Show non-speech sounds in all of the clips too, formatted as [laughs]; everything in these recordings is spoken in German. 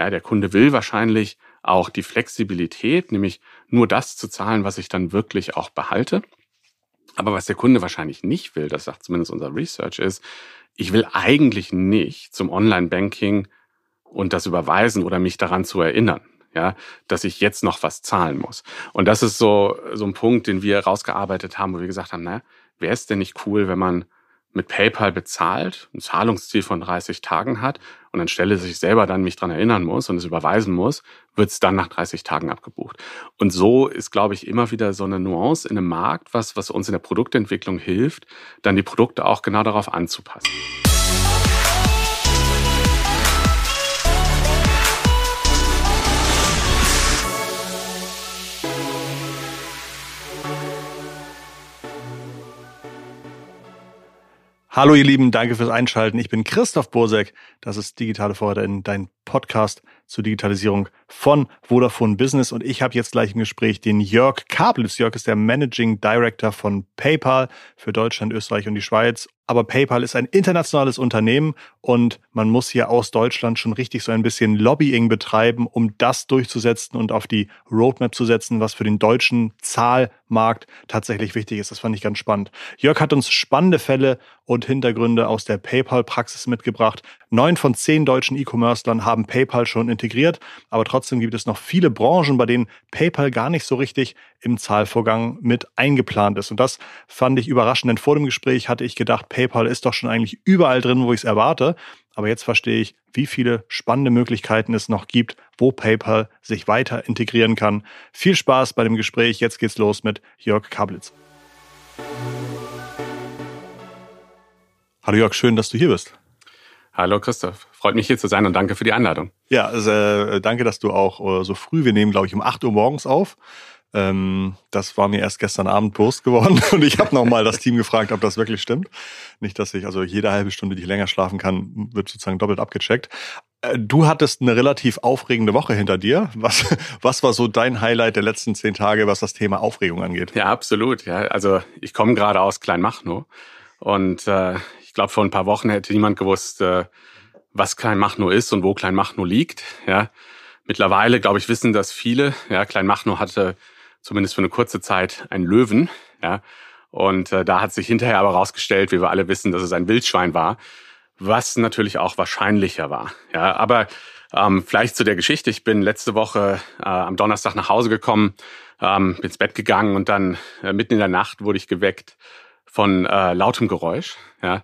Ja, der Kunde will wahrscheinlich auch die Flexibilität, nämlich nur das zu zahlen, was ich dann wirklich auch behalte. Aber was der Kunde wahrscheinlich nicht will, das sagt zumindest unser Research, ist, ich will eigentlich nicht zum Online-Banking und das überweisen oder mich daran zu erinnern, ja, dass ich jetzt noch was zahlen muss. Und das ist so, so ein Punkt, den wir rausgearbeitet haben, wo wir gesagt haben, naja, wäre es denn nicht cool, wenn man mit PayPal bezahlt, ein Zahlungsziel von 30 Tagen hat und anstelle sich selber dann mich dran erinnern muss und es überweisen muss, wird es dann nach 30 Tagen abgebucht. Und so ist, glaube ich, immer wieder so eine Nuance in einem Markt, was, was uns in der Produktentwicklung hilft, dann die Produkte auch genau darauf anzupassen. Hallo ihr Lieben, danke fürs Einschalten. Ich bin Christoph Bursek. Das ist Digitale Vorreiter in dein Podcast zur Digitalisierung von Vodafone Business. Und ich habe jetzt gleich im Gespräch den Jörg Kablitz. Jörg ist der Managing Director von PayPal für Deutschland, Österreich und die Schweiz aber PayPal ist ein internationales Unternehmen und man muss hier aus Deutschland schon richtig so ein bisschen Lobbying betreiben, um das durchzusetzen und auf die Roadmap zu setzen, was für den deutschen Zahlmarkt tatsächlich wichtig ist. Das fand ich ganz spannend. Jörg hat uns spannende Fälle und Hintergründe aus der PayPal-Praxis mitgebracht. Neun von zehn deutschen E-Commercern haben PayPal schon integriert, aber trotzdem gibt es noch viele Branchen, bei denen PayPal gar nicht so richtig im Zahlvorgang mit eingeplant ist. Und das fand ich überraschend, denn vor dem Gespräch hatte ich gedacht, PayPal ist doch schon eigentlich überall drin, wo ich es erwarte. Aber jetzt verstehe ich, wie viele spannende Möglichkeiten es noch gibt, wo PayPal sich weiter integrieren kann. Viel Spaß bei dem Gespräch. Jetzt geht's los mit Jörg Kablitz. Hallo Jörg, schön, dass du hier bist. Hallo Christoph, freut mich hier zu sein und danke für die Einladung. Ja, also, äh, danke, dass du auch äh, so früh, wir nehmen glaube ich um 8 Uhr morgens auf, ähm, das war mir erst gestern Abend bewusst geworden [laughs] und ich habe nochmal das Team gefragt, ob das wirklich stimmt. Nicht, dass ich, also jede halbe Stunde, die ich länger schlafen kann, wird sozusagen doppelt abgecheckt. Äh, du hattest eine relativ aufregende Woche hinter dir. Was, [laughs] was war so dein Highlight der letzten zehn Tage, was das Thema Aufregung angeht? Ja, absolut. Ja, also ich komme gerade aus Kleinmachnow und äh, glaube, vor ein paar Wochen hätte niemand gewusst, äh, was Kleinmachnow ist und wo Kleinmachnow liegt. Ja, mittlerweile glaube ich wissen das viele. Ja, Kleinmachnow hatte zumindest für eine kurze Zeit einen Löwen. Ja, und äh, da hat sich hinterher aber rausgestellt, wie wir alle wissen, dass es ein Wildschwein war, was natürlich auch wahrscheinlicher war. Ja, aber ähm, vielleicht zu der Geschichte. Ich bin letzte Woche äh, am Donnerstag nach Hause gekommen, ähm, bin ins Bett gegangen und dann äh, mitten in der Nacht wurde ich geweckt von äh, lautem Geräusch. Ja,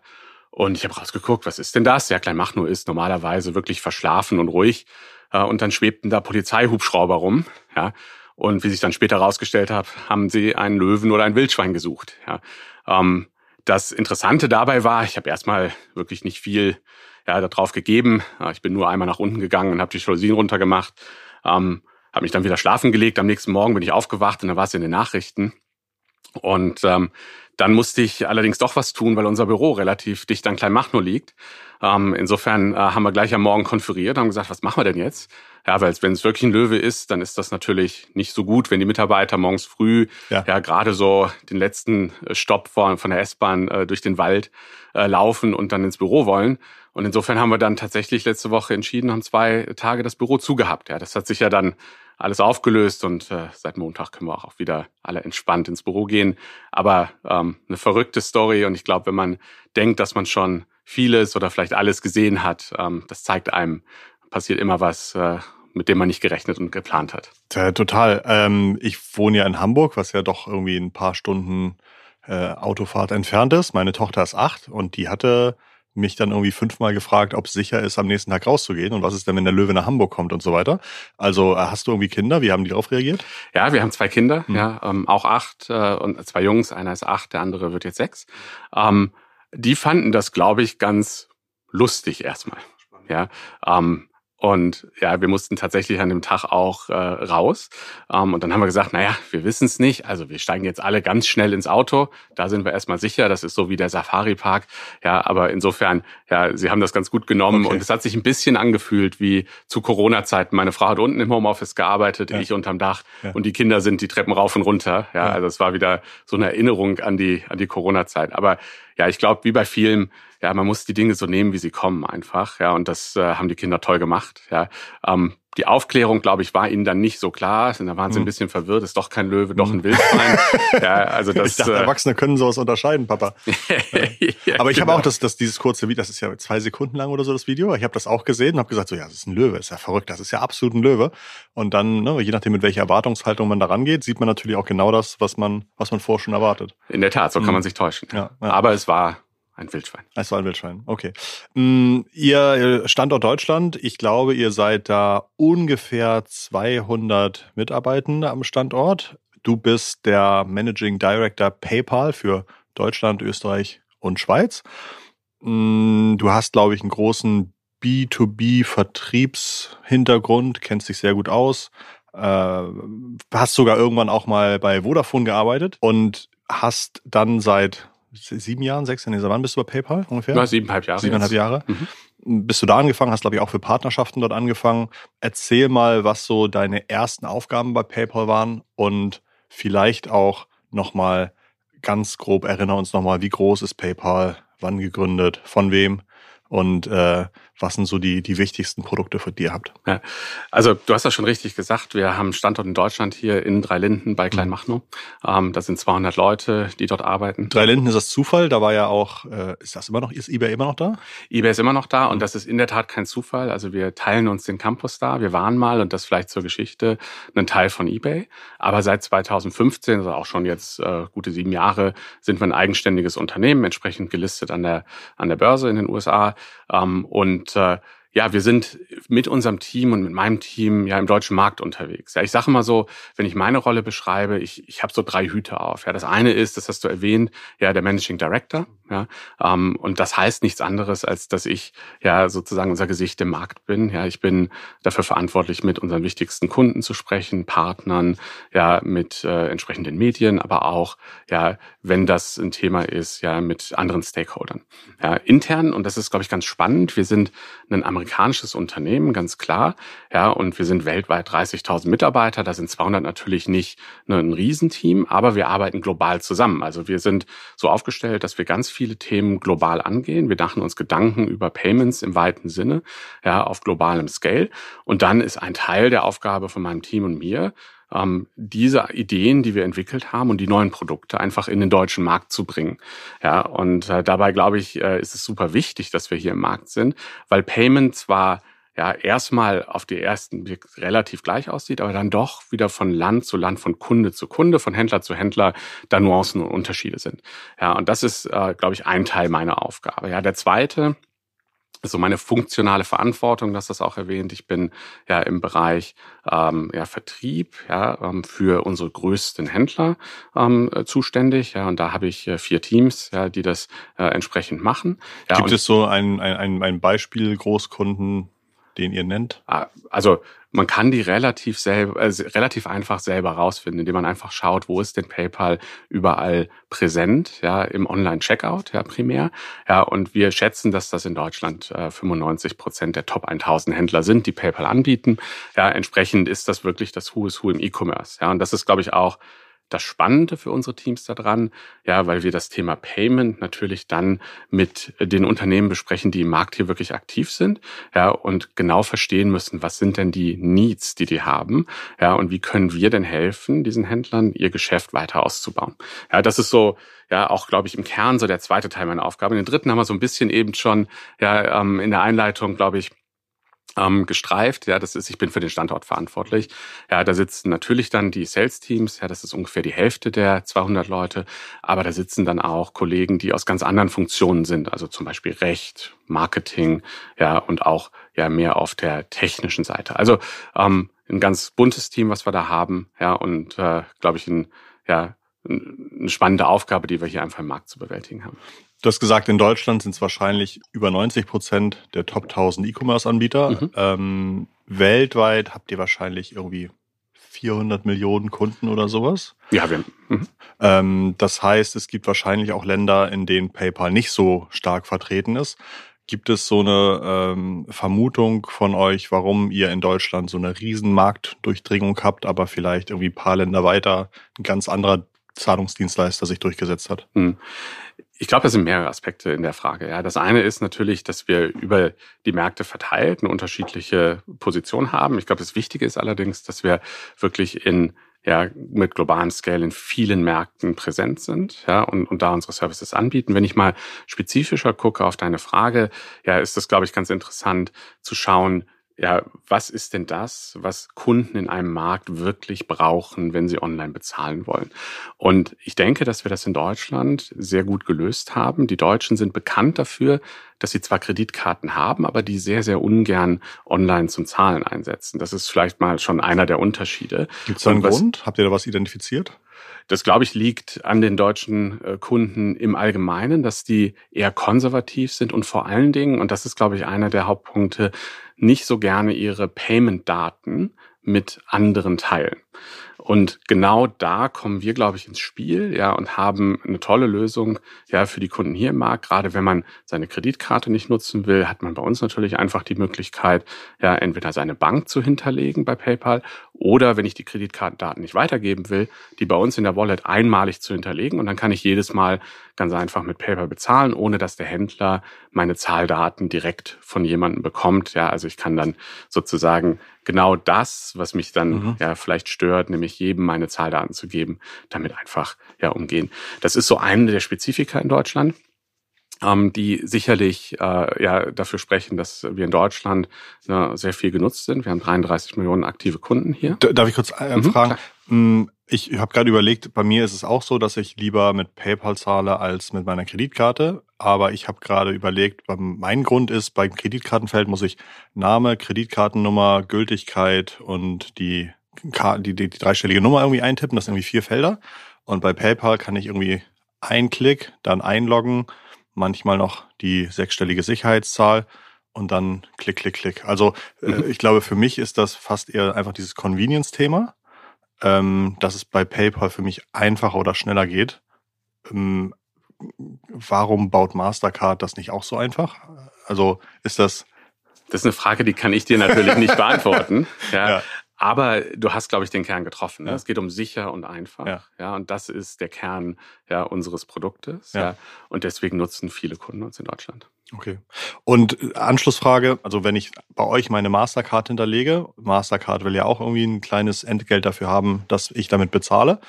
und ich habe rausgeguckt, was ist denn das? Ja, Klein Machno ist normalerweise wirklich verschlafen und ruhig. Äh, und dann schwebten da Polizeihubschrauber rum. Ja, und wie sich dann später herausgestellt hat, haben sie einen Löwen oder ein Wildschwein gesucht. Ja. Ähm, das Interessante dabei war, ich habe erstmal wirklich nicht viel ja, darauf gegeben. Ich bin nur einmal nach unten gegangen und habe die Jalousien runtergemacht, ähm, habe mich dann wieder schlafen gelegt. Am nächsten Morgen bin ich aufgewacht und da war es in den Nachrichten. Und ähm, dann musste ich allerdings doch was tun, weil unser Büro relativ dicht an Kleinmachnow liegt. Ähm, insofern äh, haben wir gleich am Morgen konferiert, haben gesagt, was machen wir denn jetzt? Ja, weil wenn es wirklich ein Löwe ist, dann ist das natürlich nicht so gut, wenn die Mitarbeiter morgens früh ja, ja gerade so den letzten äh, Stopp von, von der S-Bahn äh, durch den Wald äh, laufen und dann ins Büro wollen. Und insofern haben wir dann tatsächlich letzte Woche entschieden, haben zwei Tage das Büro zugehabt. Ja, das hat sich ja dann alles aufgelöst und äh, seit Montag können wir auch wieder alle entspannt ins Büro gehen. Aber ähm, eine verrückte Story und ich glaube, wenn man denkt, dass man schon vieles oder vielleicht alles gesehen hat, ähm, das zeigt einem, passiert immer was, äh, mit dem man nicht gerechnet und geplant hat. Ja, total. Ähm, ich wohne ja in Hamburg, was ja doch irgendwie ein paar Stunden äh, Autofahrt entfernt ist. Meine Tochter ist acht und die hatte mich dann irgendwie fünfmal gefragt, ob es sicher ist, am nächsten Tag rauszugehen und was ist denn, wenn der Löwe nach Hamburg kommt und so weiter. Also äh, hast du irgendwie Kinder? Wie haben die darauf reagiert? Ja, wir haben zwei Kinder, mhm. ja, ähm, auch acht äh, und zwei Jungs. Einer ist acht, der andere wird jetzt sechs. Ähm, die fanden das, glaube ich, ganz lustig erstmal. Ja, ähm, und ja, wir mussten tatsächlich an dem Tag auch äh, raus. Ähm, und dann haben wir gesagt, naja, wir wissen es nicht. Also wir steigen jetzt alle ganz schnell ins Auto. Da sind wir erstmal sicher. Das ist so wie der Safari-Park. Ja, aber insofern, ja, sie haben das ganz gut genommen. Okay. Und es hat sich ein bisschen angefühlt wie zu Corona-Zeiten. Meine Frau hat unten im Homeoffice gearbeitet, ja. ich unterm Dach. Ja. Und die Kinder sind die Treppen rauf und runter. Ja, ja, also es war wieder so eine Erinnerung an die, an die Corona-Zeit. Aber ja, ich glaube, wie bei vielen, ja, man muss die Dinge so nehmen, wie sie kommen einfach. Ja, und das äh, haben die Kinder toll gemacht. Ja, ähm, die Aufklärung, glaube ich, war ihnen dann nicht so klar. Da waren sie ein hm. bisschen verwirrt. Ist doch kein Löwe, doch ein hm. Wildschwein. ja, also [laughs] das, ich dachte, äh, Erwachsene können sowas unterscheiden, Papa. [laughs] ja, Aber ich genau. habe auch das, das, dieses kurze Video, das ist ja zwei Sekunden lang oder so, das Video. Ich habe das auch gesehen und habe gesagt, so ja, das ist ein Löwe, ist ja verrückt, das ist ja absolut ein Löwe. Und dann, ne, je nachdem, mit welcher Erwartungshaltung man da rangeht, sieht man natürlich auch genau das, was man, was man vorher schon erwartet. In der Tat, so kann mhm. man sich täuschen. Ja, ja. Aber es war ein Wildschwein. Es war ein Wildschwein, okay. Mm, ihr Standort Deutschland, ich glaube, ihr seid da ungefähr 200 Mitarbeitende am Standort. Du bist der Managing Director PayPal für Deutschland, Österreich und Schweiz. Mm, du hast, glaube ich, einen großen B2B-Vertriebshintergrund, kennst dich sehr gut aus, äh, hast sogar irgendwann auch mal bei Vodafone gearbeitet und hast dann seit sieben Jahren, sechs Jahren, wann bist du bei PayPal ungefähr? Ja, siebeneinhalb Jahre. Siebeneinhalb Jahre. Mhm. Bist du da angefangen, hast glaube ich auch für Partnerschaften dort angefangen. Erzähl mal, was so deine ersten Aufgaben bei PayPal waren und vielleicht auch nochmal ganz grob erinnere uns nochmal, wie groß ist PayPal, wann gegründet, von wem und äh, was sind so die, die wichtigsten Produkte für die ihr habt? Ja, also du hast das schon richtig gesagt. Wir haben Standort in Deutschland hier in Dreilinden bei Kleinmachnow. Ähm, da sind 200 Leute, die dort arbeiten. Dreilinden ist das Zufall. Da war ja auch, äh, ist das immer noch, ist eBay immer noch da? eBay ist immer noch da und das ist in der Tat kein Zufall. Also wir teilen uns den Campus da. Wir waren mal, und das vielleicht zur Geschichte, ein Teil von eBay. Aber seit 2015, also auch schon jetzt äh, gute sieben Jahre, sind wir ein eigenständiges Unternehmen, entsprechend gelistet an der, an der Börse in den USA. Ähm, und und äh, ja, wir sind mit unserem Team und mit meinem Team ja im deutschen Markt unterwegs. Ja, ich sage mal so, wenn ich meine Rolle beschreibe, ich, ich habe so drei Hüte auf. Ja, das eine ist, das hast du erwähnt, ja, der Managing Director. Ja, ähm, und das heißt nichts anderes, als dass ich ja sozusagen unser Gesicht im Markt bin. Ja, ich bin dafür verantwortlich, mit unseren wichtigsten Kunden zu sprechen, Partnern, ja, mit äh, entsprechenden Medien, aber auch ja, wenn das ein Thema ist, ja, mit anderen Stakeholdern. Ja, intern und das ist, glaube ich, ganz spannend. Wir sind ein amerikanisches Unternehmen, ganz klar. Ja, und wir sind weltweit 30.000 Mitarbeiter. Da sind 200 natürlich nicht ne, ein Riesenteam, aber wir arbeiten global zusammen. Also wir sind so aufgestellt, dass wir ganz viele Themen global angehen. Wir machen uns Gedanken über Payments im weiten Sinne, ja, auf globalem Scale. Und dann ist ein Teil der Aufgabe von meinem Team und mir, ähm, diese Ideen, die wir entwickelt haben und die neuen Produkte einfach in den deutschen Markt zu bringen. Ja, und äh, dabei glaube ich, äh, ist es super wichtig, dass wir hier im Markt sind, weil Payment zwar ja erstmal auf die ersten Blick relativ gleich aussieht, aber dann doch wieder von Land zu Land, von Kunde zu Kunde, von Händler zu Händler da Nuancen und Unterschiede sind. Ja, und das ist, äh, glaube ich, ein Teil meiner Aufgabe. Ja, der zweite so meine funktionale Verantwortung, das ist auch erwähnt. Ich bin ja im Bereich ähm, ja, Vertrieb ja, ähm, für unsere größten Händler ähm, äh, zuständig. Ja, und da habe ich äh, vier Teams, ja, die das äh, entsprechend machen. Ja, Gibt es so ein, ein, ein Beispiel Großkunden, den ihr nennt? Ah, also man kann die relativ selber, äh, relativ einfach selber rausfinden, indem man einfach schaut, wo ist denn PayPal überall präsent, ja, im Online-Checkout, ja, primär. Ja, und wir schätzen, dass das in Deutschland äh, 95 Prozent der Top 1000 Händler sind, die PayPal anbieten. Ja, entsprechend ist das wirklich das Who is Who im E-Commerce. Ja, und das ist, glaube ich, auch das Spannende für unsere Teams daran, ja, weil wir das Thema Payment natürlich dann mit den Unternehmen besprechen, die im Markt hier wirklich aktiv sind, ja, und genau verstehen müssen, was sind denn die Needs, die die haben, ja, und wie können wir denn helfen, diesen Händlern ihr Geschäft weiter auszubauen. Ja, das ist so, ja, auch, glaube ich, im Kern so der zweite Teil meiner Aufgabe. Den dritten haben wir so ein bisschen eben schon, ja, ähm, in der Einleitung, glaube ich, ähm, gestreift. Ja, das ist, ich bin für den Standort verantwortlich. Ja, da sitzen natürlich dann die Sales-Teams. Ja, das ist ungefähr die Hälfte der 200 Leute. Aber da sitzen dann auch Kollegen, die aus ganz anderen Funktionen sind. Also zum Beispiel Recht, Marketing, ja, und auch ja mehr auf der technischen Seite. Also ähm, ein ganz buntes Team, was wir da haben. Ja, und äh, glaube ich ein ja eine spannende Aufgabe, die wir hier einfach im Markt zu bewältigen haben. Du hast gesagt, in Deutschland sind es wahrscheinlich über 90 Prozent der Top 1000 E-Commerce-Anbieter. Mhm. Ähm, weltweit habt ihr wahrscheinlich irgendwie 400 Millionen Kunden oder sowas. Ja, wir. Mhm. Ähm, das heißt, es gibt wahrscheinlich auch Länder, in denen PayPal nicht so stark vertreten ist. Gibt es so eine ähm, Vermutung von euch, warum ihr in Deutschland so eine riesen Marktdurchdringung habt, aber vielleicht irgendwie ein paar Länder weiter ein ganz anderer Zahlungsdienstleister sich durchgesetzt hat? Mhm. Ich glaube, das sind mehrere Aspekte in der Frage. Ja, das eine ist natürlich, dass wir über die Märkte verteilt eine unterschiedliche Position haben. Ich glaube, das Wichtige ist allerdings, dass wir wirklich in ja, mit globalen Scale in vielen Märkten präsent sind, ja, und, und da unsere Services anbieten. Wenn ich mal spezifischer gucke auf deine Frage, ja, ist das, glaube ich, ganz interessant zu schauen, ja, was ist denn das, was Kunden in einem Markt wirklich brauchen, wenn sie online bezahlen wollen? Und ich denke, dass wir das in Deutschland sehr gut gelöst haben. Die Deutschen sind bekannt dafür, dass sie zwar Kreditkarten haben, aber die sehr, sehr ungern online zum Zahlen einsetzen. Das ist vielleicht mal schon einer der Unterschiede. Gibt es da einen Grund? Habt ihr da was identifiziert? Das, glaube ich, liegt an den deutschen äh, Kunden im Allgemeinen, dass die eher konservativ sind und vor allen Dingen, und das ist, glaube ich, einer der Hauptpunkte, nicht so gerne ihre Payment-Daten mit anderen teilen. Und genau da kommen wir, glaube ich, ins Spiel, ja, und haben eine tolle Lösung, ja, für die Kunden hier im Markt. Gerade wenn man seine Kreditkarte nicht nutzen will, hat man bei uns natürlich einfach die Möglichkeit, ja, entweder seine Bank zu hinterlegen bei PayPal oder wenn ich die Kreditkartendaten nicht weitergeben will, die bei uns in der Wallet einmalig zu hinterlegen und dann kann ich jedes Mal ganz einfach mit PayPal bezahlen, ohne dass der Händler meine Zahldaten direkt von jemandem bekommt. Ja, also ich kann dann sozusagen genau das, was mich dann mhm. ja vielleicht stört, nämlich jedem meine Zahldaten zu geben, damit einfach ja umgehen. Das ist so eine der Spezifika in Deutschland ähm, die sicherlich äh, ja dafür sprechen, dass wir in Deutschland ne, sehr viel genutzt sind. Wir haben 33 Millionen aktive Kunden hier. Darf ich kurz äh, mhm, fragen? Klar. Mm, ich habe gerade überlegt, bei mir ist es auch so, dass ich lieber mit PayPal zahle als mit meiner Kreditkarte. Aber ich habe gerade überlegt, mein Grund ist, beim Kreditkartenfeld muss ich Name, Kreditkartennummer, Gültigkeit und die, die, die, die dreistellige Nummer irgendwie eintippen. Das sind irgendwie vier Felder. Und bei PayPal kann ich irgendwie ein Klick, dann einloggen, manchmal noch die sechsstellige Sicherheitszahl und dann klick, klick, klick. Also äh, mhm. ich glaube, für mich ist das fast eher einfach dieses Convenience-Thema ähm, dass es bei PayPal für mich einfacher oder schneller geht. Ähm, warum baut Mastercard das nicht auch so einfach? Also ist das. Das ist eine Frage, die kann ich dir natürlich nicht beantworten. [laughs] Ja. ja. Aber du hast, glaube ich, den Kern getroffen. Ne? Ja. Es geht um sicher und einfach. Ja. ja. Und das ist der Kern ja, unseres Produktes. Ja. ja. Und deswegen nutzen viele Kunden uns in Deutschland. Okay. Und äh, Anschlussfrage, also wenn ich bei euch meine Mastercard hinterlege, Mastercard will ja auch irgendwie ein kleines Entgelt dafür haben, dass ich damit bezahle.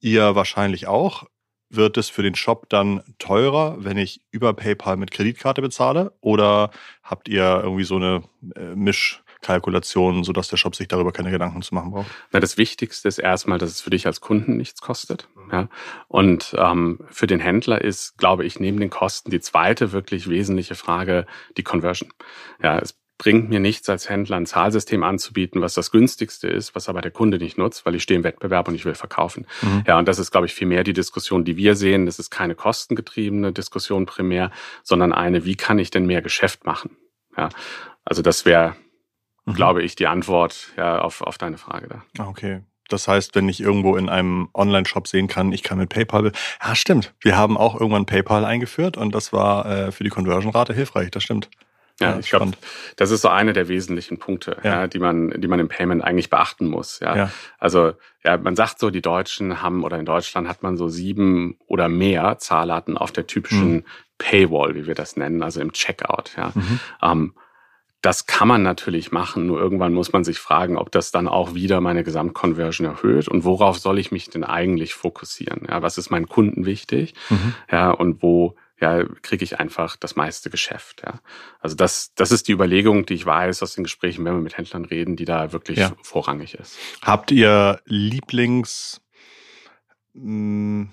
Ihr wahrscheinlich auch. Wird es für den Shop dann teurer, wenn ich über PayPal mit Kreditkarte bezahle? Oder habt ihr irgendwie so eine äh, Misch, Kalkulationen, sodass der Shop sich darüber keine Gedanken zu machen braucht? Na, das Wichtigste ist erstmal, dass es für dich als Kunden nichts kostet. Ja? Und ähm, für den Händler ist, glaube ich, neben den Kosten die zweite wirklich wesentliche Frage die Conversion. Ja, es bringt mir nichts als Händler ein Zahlsystem anzubieten, was das günstigste ist, was aber der Kunde nicht nutzt, weil ich stehe im Wettbewerb und ich will verkaufen. Mhm. Ja, und das ist, glaube ich, viel mehr die Diskussion, die wir sehen. Das ist keine kostengetriebene Diskussion primär, sondern eine, wie kann ich denn mehr Geschäft machen? Ja, also das wäre mhm. glaube ich, die Antwort ja, auf, auf deine Frage da. Ah, okay. Das heißt, wenn ich irgendwo in einem Online-Shop sehen kann, ich kann mit PayPal. Ja, stimmt. Wir haben auch irgendwann PayPal eingeführt und das war äh, für die Conversion-Rate hilfreich. Das stimmt. Ja, ja ich glaube, das ist so eine der wesentlichen Punkte, ja. ja. die man, die man im Payment eigentlich beachten muss. Ja. ja. Also ja, man sagt so, die Deutschen haben oder in Deutschland hat man so sieben oder mehr Zahlarten auf der typischen mhm. Paywall, wie wir das nennen, also im Checkout. Ja. Mhm. Ähm, das kann man natürlich machen, nur irgendwann muss man sich fragen, ob das dann auch wieder meine Gesamtconversion erhöht und worauf soll ich mich denn eigentlich fokussieren? Ja, was ist meinen Kunden wichtig? Mhm. Ja, und wo ja, kriege ich einfach das meiste Geschäft. Ja. Also das, das ist die Überlegung, die ich weiß aus den Gesprächen, wenn wir mit Händlern reden, die da wirklich ja. vorrangig ist. Habt ihr Lieblings hm,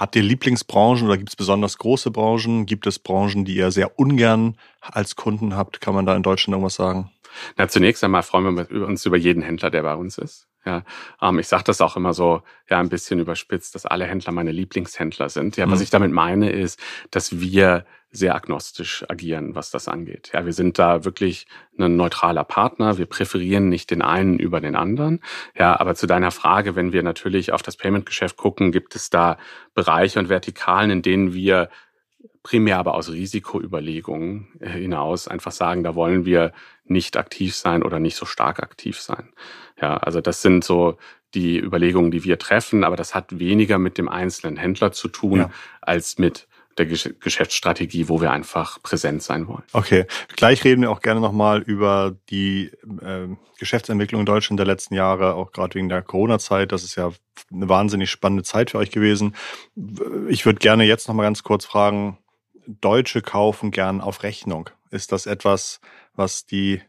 Habt ihr Lieblingsbranchen oder gibt es besonders große Branchen? Gibt es Branchen, die ihr sehr ungern als Kunden habt? Kann man da in Deutschland irgendwas sagen? Na, zunächst einmal freuen wir uns über jeden Händler, der bei uns ist. Ja, ähm, ich sage das auch immer so, ja, ein bisschen überspitzt, dass alle Händler meine Lieblingshändler sind. Ja, mhm. was ich damit meine ist, dass wir sehr agnostisch agieren, was das angeht. Ja, wir sind da wirklich ein neutraler Partner. Wir präferieren nicht den einen über den anderen. Ja, aber zu deiner Frage, wenn wir natürlich auf das Payment-Geschäft gucken, gibt es da Bereiche und Vertikalen, in denen wir primär aber aus Risikoüberlegungen äh, hinaus einfach sagen, da wollen wir nicht aktiv sein oder nicht so stark aktiv sein. Ja, also das sind so die Überlegungen, die wir treffen, aber das hat weniger mit dem einzelnen Händler zu tun ja. als mit der Geschäftsstrategie, wo wir einfach präsent sein wollen. Okay, gleich reden wir auch gerne nochmal über die äh, Geschäftsentwicklung in Deutschland der letzten Jahre, auch gerade wegen der Corona-Zeit. Das ist ja eine wahnsinnig spannende Zeit für euch gewesen. Ich würde gerne jetzt nochmal ganz kurz fragen, Deutsche kaufen gern auf Rechnung. Ist das etwas, was die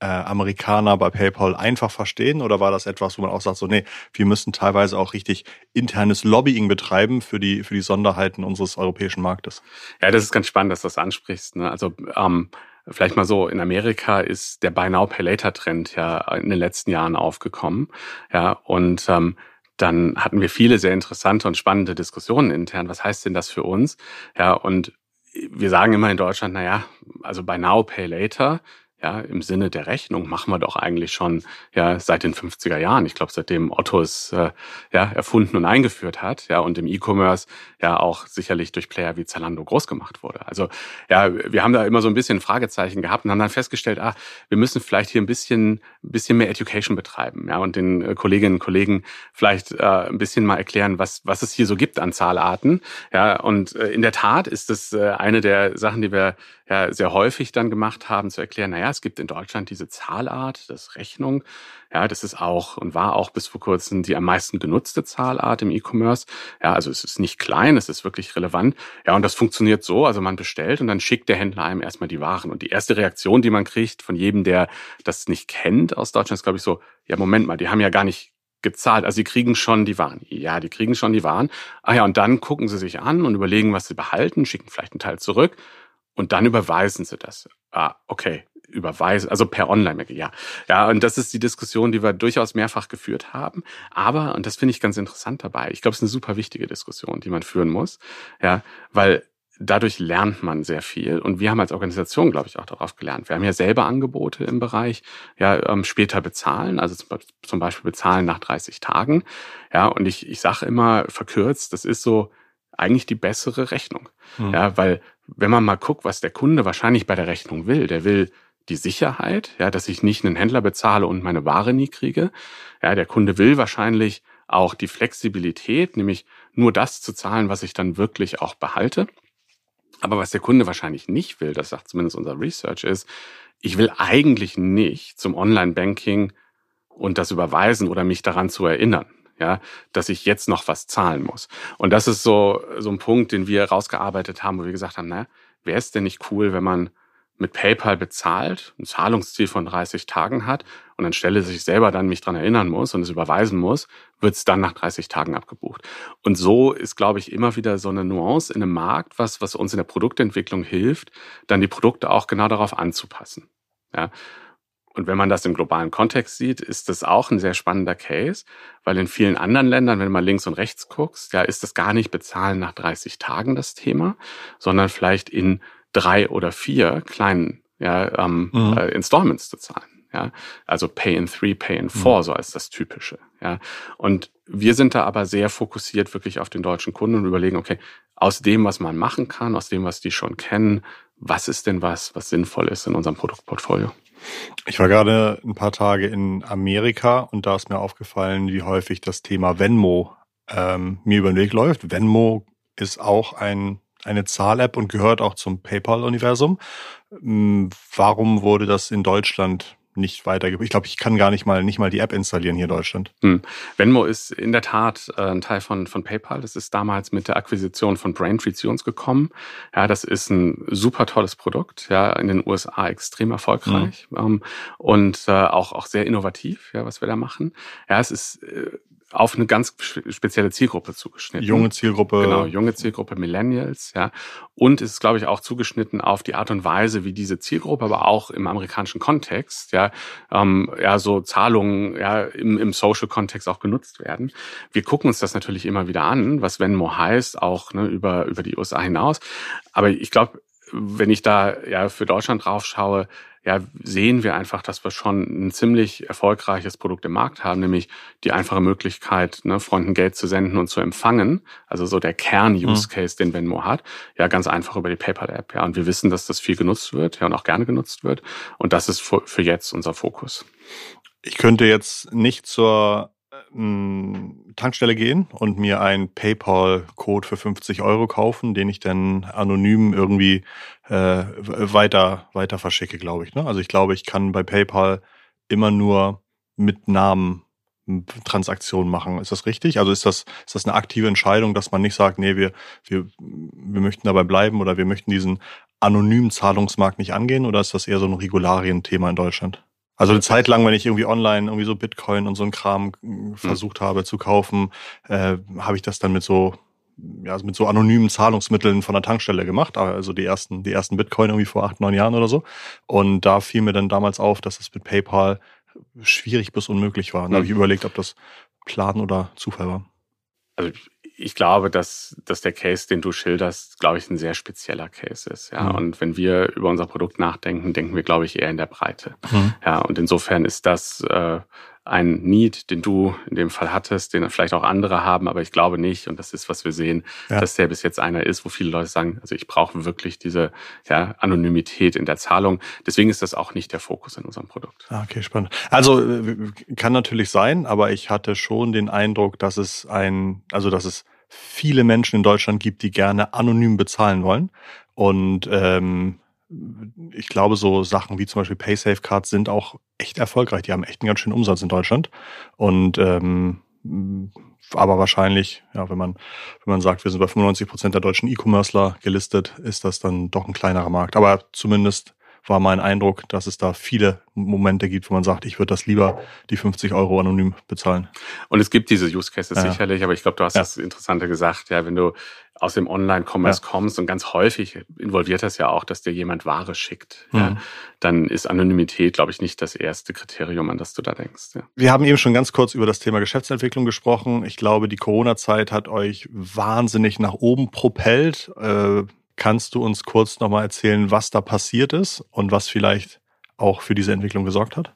äh, Amerikaner bei PayPal einfach verstehen oder war das etwas, wo man auch sagt, so nee, wir müssen teilweise auch richtig internes Lobbying betreiben für die für die Sonderheiten unseres europäischen Marktes? Ja, das ist ganz spannend, dass du das ansprichst. Ne? Also ähm, Vielleicht mal so, in Amerika ist der Buy Now Pay Later Trend ja in den letzten Jahren aufgekommen. Ja, und ähm, dann hatten wir viele sehr interessante und spannende Diskussionen intern. Was heißt denn das für uns? Ja, und wir sagen immer in Deutschland, na ja, also Buy Now Pay Later ja, im Sinne der Rechnung machen wir doch eigentlich schon ja seit den 50er Jahren. Ich glaube, seitdem Otto es äh, ja erfunden und eingeführt hat, ja, und im E-Commerce ja auch sicherlich durch Player wie Zalando groß gemacht wurde. Also ja, wir haben da immer so ein bisschen Fragezeichen gehabt und haben dann festgestellt, ah, wir müssen vielleicht hier ein bisschen, ein bisschen mehr Education betreiben, ja, und den äh, Kolleginnen und Kollegen vielleicht äh, ein bisschen mal erklären, was was es hier so gibt an Zahlarten, ja, und äh, in der Tat ist das äh, eine der Sachen, die wir ja sehr häufig dann gemacht haben, zu erklären, naja, es gibt in Deutschland diese Zahlart, das Rechnung. Ja, das ist auch und war auch bis vor kurzem die am meisten genutzte Zahlart im E-Commerce. Ja, also es ist nicht klein, es ist wirklich relevant. Ja, und das funktioniert so, also man bestellt und dann schickt der Händler einem erstmal die Waren. Und die erste Reaktion, die man kriegt von jedem, der das nicht kennt aus Deutschland, ist, glaube ich, so, ja, Moment mal, die haben ja gar nicht gezahlt. Also sie kriegen schon die Waren. Ja, die kriegen schon die Waren. Ah ja, und dann gucken sie sich an und überlegen, was sie behalten, schicken vielleicht einen Teil zurück und dann überweisen sie das. Ah, okay, überweisen, also per Online, ja. Ja, und das ist die Diskussion, die wir durchaus mehrfach geführt haben. Aber, und das finde ich ganz interessant dabei, ich glaube, es ist eine super wichtige Diskussion, die man führen muss, ja, weil dadurch lernt man sehr viel. Und wir haben als Organisation, glaube ich, auch darauf gelernt. Wir haben ja selber Angebote im Bereich, ja, ähm, später bezahlen, also zum Beispiel bezahlen nach 30 Tagen. Ja, und ich, ich sage immer verkürzt, das ist so eigentlich die bessere Rechnung. Mhm. Ja, weil wenn man mal guckt, was der Kunde wahrscheinlich bei der Rechnung will, der will die Sicherheit, ja, dass ich nicht einen Händler bezahle und meine Ware nie kriege. Ja, der Kunde will wahrscheinlich auch die Flexibilität, nämlich nur das zu zahlen, was ich dann wirklich auch behalte. Aber was der Kunde wahrscheinlich nicht will, das sagt zumindest unser Research, ist, ich will eigentlich nicht zum Online-Banking und das überweisen oder mich daran zu erinnern ja, dass ich jetzt noch was zahlen muss. Und das ist so, so ein Punkt, den wir rausgearbeitet haben, wo wir gesagt haben, naja, wäre es denn nicht cool, wenn man mit PayPal bezahlt, ein Zahlungsziel von 30 Tagen hat und anstelle sich selber dann mich dran erinnern muss und es überweisen muss, wird es dann nach 30 Tagen abgebucht. Und so ist, glaube ich, immer wieder so eine Nuance in einem Markt, was, was uns in der Produktentwicklung hilft, dann die Produkte auch genau darauf anzupassen. Ja, und wenn man das im globalen Kontext sieht, ist das auch ein sehr spannender Case, weil in vielen anderen Ländern, wenn du mal links und rechts guckst, ja, ist das gar nicht bezahlen nach 30 Tagen das Thema, sondern vielleicht in drei oder vier kleinen ja, ähm, mhm. äh, Installments zu zahlen. Ja, also Pay in Three, Pay in Four, mhm. so als das Typische. Ja, und wir sind da aber sehr fokussiert wirklich auf den deutschen Kunden und überlegen, okay, aus dem, was man machen kann, aus dem, was die schon kennen, was ist denn was, was sinnvoll ist in unserem Produktportfolio? Ich war gerade ein paar Tage in Amerika und da ist mir aufgefallen, wie häufig das Thema Venmo ähm, mir über den Weg läuft. Venmo ist auch ein, eine Zahl-App und gehört auch zum PayPal-Universum. Hm, warum wurde das in Deutschland nicht weitergegeben. Ich glaube, ich kann gar nicht mal nicht mal die App installieren hier in Deutschland. Hm. Venmo ist in der Tat äh, ein Teil von von PayPal. Das ist damals mit der Akquisition von Braintree zu uns gekommen. Ja, das ist ein super tolles Produkt. Ja, in den USA extrem erfolgreich mhm. ähm, und äh, auch auch sehr innovativ. Ja, was wir da machen. Ja, es ist äh, auf eine ganz spezielle Zielgruppe zugeschnitten. Junge Zielgruppe. Genau, junge Zielgruppe Millennials, ja. Und es ist, glaube ich, auch zugeschnitten auf die Art und Weise, wie diese Zielgruppe, aber auch im amerikanischen Kontext, ja, ähm, ja, so Zahlungen, ja, im, im Social-Kontext auch genutzt werden. Wir gucken uns das natürlich immer wieder an, was Venmo heißt, auch ne, über, über die USA hinaus. Aber ich glaube, wenn ich da ja für Deutschland drauf schaue, ja, sehen wir einfach, dass wir schon ein ziemlich erfolgreiches Produkt im Markt haben, nämlich die einfache Möglichkeit, ne, Freunden Geld zu senden und zu empfangen. Also so der Kern-Use-Case, mhm. den Venmo hat. Ja, ganz einfach über die PayPal-App. Ja, und wir wissen, dass das viel genutzt wird, ja, und auch gerne genutzt wird. Und das ist für, für jetzt unser Fokus. Ich könnte jetzt nicht zur Tankstelle gehen und mir einen PayPal-Code für 50 Euro kaufen, den ich dann anonym irgendwie äh, weiter, weiter verschicke, glaube ich. Ne? Also ich glaube, ich kann bei PayPal immer nur mit Namen Transaktionen machen. Ist das richtig? Also ist das, ist das eine aktive Entscheidung, dass man nicht sagt, nee, wir, wir, wir möchten dabei bleiben oder wir möchten diesen anonymen Zahlungsmarkt nicht angehen oder ist das eher so ein Regularienthema in Deutschland? Also eine Zeit lang, wenn ich irgendwie online irgendwie so Bitcoin und so ein Kram hm. versucht hm. habe zu kaufen, äh, habe ich das dann mit so ja, mit so anonymen Zahlungsmitteln von der Tankstelle gemacht, also die ersten, die ersten Bitcoin irgendwie vor acht, neun Jahren oder so. Und da fiel mir dann damals auf, dass es mit PayPal schwierig bis unmöglich war. Da habe ich hm. überlegt, ob das Plan oder Zufall war. Also ich glaube, dass, dass der Case, den du schilderst, glaube ich, ein sehr spezieller Case ist. Ja, mhm. und wenn wir über unser Produkt nachdenken, denken wir, glaube ich, eher in der Breite. Mhm. Ja, und insofern ist das äh, ein Need, den du in dem Fall hattest, den vielleicht auch andere haben, aber ich glaube nicht, und das ist, was wir sehen, ja. dass der bis jetzt einer ist, wo viele Leute sagen, also ich brauche wirklich diese ja, Anonymität in der Zahlung. Deswegen ist das auch nicht der Fokus in unserem Produkt. Ah, okay, spannend. Also äh, kann natürlich sein, aber ich hatte schon den Eindruck, dass es ein, also dass es viele Menschen in Deutschland gibt, die gerne anonym bezahlen wollen. Und ähm, ich glaube, so Sachen wie zum Beispiel PaySafe Cards sind auch echt erfolgreich. Die haben echt einen ganz schönen Umsatz in Deutschland. Und ähm, aber wahrscheinlich, ja, wenn man, wenn man sagt, wir sind bei 95 Prozent der deutschen E-Commercer gelistet, ist das dann doch ein kleinerer Markt. Aber zumindest war mein Eindruck, dass es da viele Momente gibt, wo man sagt, ich würde das lieber die 50 Euro anonym bezahlen. Und es gibt diese Use Cases ja. sicherlich, aber ich glaube, du hast ja. das Interessante gesagt, ja, wenn du aus dem Online-Commerce ja. kommst und ganz häufig involviert das ja auch, dass dir jemand Ware schickt, mhm. ja, dann ist Anonymität, glaube ich, nicht das erste Kriterium, an das du da denkst. Ja. Wir haben eben schon ganz kurz über das Thema Geschäftsentwicklung gesprochen. Ich glaube, die Corona-Zeit hat euch wahnsinnig nach oben propellt. Äh, Kannst du uns kurz nochmal erzählen, was da passiert ist und was vielleicht auch für diese Entwicklung gesorgt hat?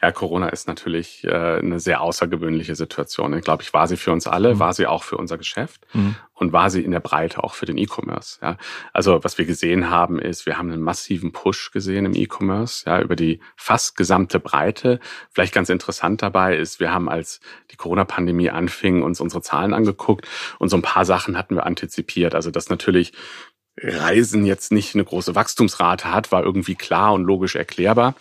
Ja, Corona ist natürlich äh, eine sehr außergewöhnliche Situation. Ich glaube, ich war sie für uns alle, mhm. war sie auch für unser Geschäft mhm. und war sie in der Breite auch für den E-Commerce. Ja. Also was wir gesehen haben, ist, wir haben einen massiven Push gesehen im E-Commerce, ja, über die fast gesamte Breite. Vielleicht ganz interessant dabei ist, wir haben, als die Corona-Pandemie anfing, uns unsere Zahlen angeguckt und so ein paar Sachen hatten wir antizipiert. Also dass natürlich Reisen jetzt nicht eine große Wachstumsrate hat, war irgendwie klar und logisch erklärbar.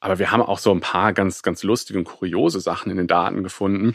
Aber wir haben auch so ein paar ganz, ganz lustige und kuriose Sachen in den Daten gefunden.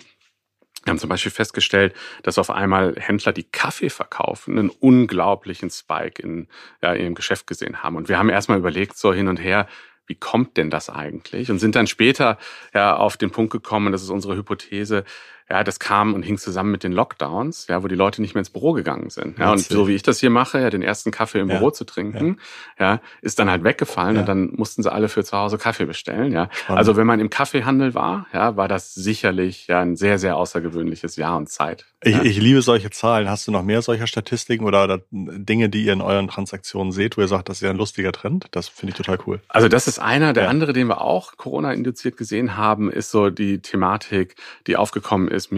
Wir haben zum Beispiel festgestellt, dass auf einmal Händler, die Kaffee verkaufen, einen unglaublichen Spike in, ja, in ihrem Geschäft gesehen haben. Und wir haben erstmal überlegt, so hin und her, wie kommt denn das eigentlich? Und sind dann später ja auf den Punkt gekommen, das ist unsere Hypothese, ja, das kam und hing zusammen mit den Lockdowns, ja, wo die Leute nicht mehr ins Büro gegangen sind. Ja, und so wie ich das hier mache, ja, den ersten Kaffee im ja. Büro zu trinken, ja. ja. ist dann halt weggefallen ja. und dann mussten sie alle für zu Hause Kaffee bestellen, ja. Spannend. Also wenn man im Kaffeehandel war, ja, war das sicherlich ja ein sehr, sehr außergewöhnliches Jahr und Zeit. Ich, ich liebe solche Zahlen. Hast du noch mehr solcher Statistiken oder, Dinge, die ihr in euren Transaktionen seht, wo ihr sagt, das ist ja ein lustiger Trend? Das finde ich total cool. Also das ist einer. Der andere, den wir auch Corona-induziert gesehen haben, ist so die Thematik, die aufgekommen ist äh,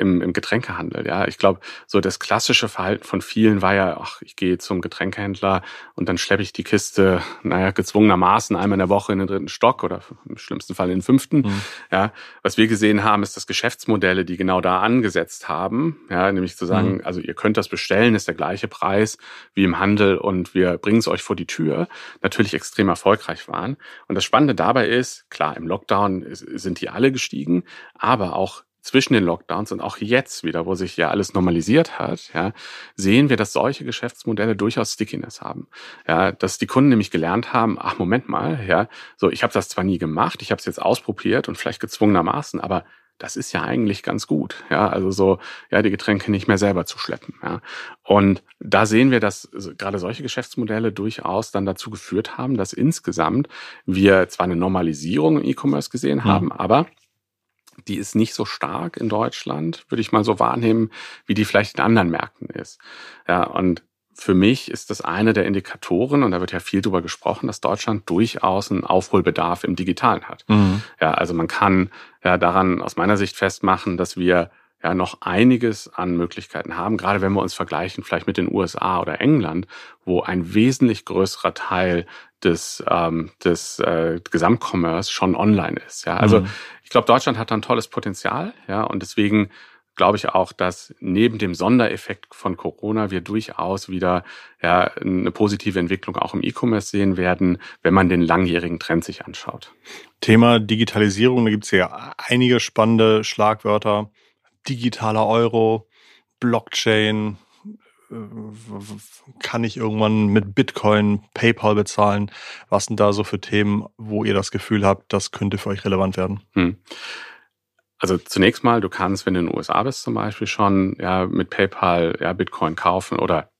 im, im Getränkehandel. Ja, ich glaube, so das klassische Verhalten von vielen war ja, ach, ich gehe zum Getränkehändler und dann schleppe ich die Kiste, naja, gezwungenermaßen einmal in der Woche in den dritten Stock oder im schlimmsten Fall in den fünften. Mhm. Ja, was wir gesehen haben, ist, dass Geschäftsmodelle, die genau da angesetzt haben, haben, ja, nämlich zu sagen, mhm. also ihr könnt das bestellen, ist der gleiche Preis wie im Handel und wir bringen es euch vor die Tür, natürlich extrem erfolgreich waren. Und das Spannende dabei ist, klar, im Lockdown sind die alle gestiegen, aber auch zwischen den Lockdowns und auch jetzt wieder, wo sich ja alles normalisiert hat, ja, sehen wir, dass solche Geschäftsmodelle durchaus Stickiness haben. Ja, dass die Kunden nämlich gelernt haben, ach Moment mal, ja, so ich habe das zwar nie gemacht, ich habe es jetzt ausprobiert und vielleicht gezwungenermaßen, aber das ist ja eigentlich ganz gut. Ja, also so, ja, die Getränke nicht mehr selber zu schleppen. Ja. Und da sehen wir, dass gerade solche Geschäftsmodelle durchaus dann dazu geführt haben, dass insgesamt wir zwar eine Normalisierung im E-Commerce gesehen mhm. haben, aber die ist nicht so stark in Deutschland, würde ich mal so wahrnehmen, wie die vielleicht in anderen Märkten ist. Ja, und für mich ist das eine der Indikatoren, und da wird ja viel drüber gesprochen, dass Deutschland durchaus einen Aufholbedarf im Digitalen hat. Mhm. Ja, also man kann ja daran aus meiner Sicht festmachen, dass wir ja noch einiges an Möglichkeiten haben, gerade wenn wir uns vergleichen vielleicht mit den USA oder England, wo ein wesentlich größerer Teil des, ähm, des äh, Gesamtcommerce schon online ist. Ja, also mhm. ich glaube, Deutschland hat ein tolles Potenzial, ja, und deswegen glaube ich auch, dass neben dem Sondereffekt von Corona wir durchaus wieder ja, eine positive Entwicklung auch im E-Commerce sehen werden, wenn man den langjährigen Trend sich anschaut. Thema Digitalisierung, da gibt es ja einige spannende Schlagwörter. Digitaler Euro, Blockchain, kann ich irgendwann mit Bitcoin, PayPal bezahlen? Was sind da so für Themen, wo ihr das Gefühl habt, das könnte für euch relevant werden? Hm. Also zunächst mal, du kannst, wenn du in den USA bist zum Beispiel schon, ja, mit PayPal ja, Bitcoin kaufen oder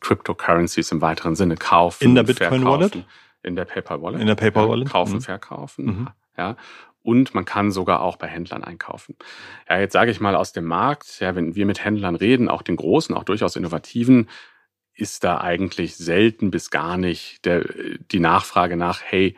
Cryptocurrencies im weiteren Sinne kaufen. In der Bitcoin Wallet? In der PayPal Wallet. In der PayPal Wallet. Ja, kaufen, mhm. verkaufen. Mhm. Ja. Und man kann sogar auch bei Händlern einkaufen. Ja, jetzt sage ich mal aus dem Markt, ja, wenn wir mit Händlern reden, auch den großen, auch durchaus innovativen, ist da eigentlich selten bis gar nicht der, die Nachfrage nach, hey,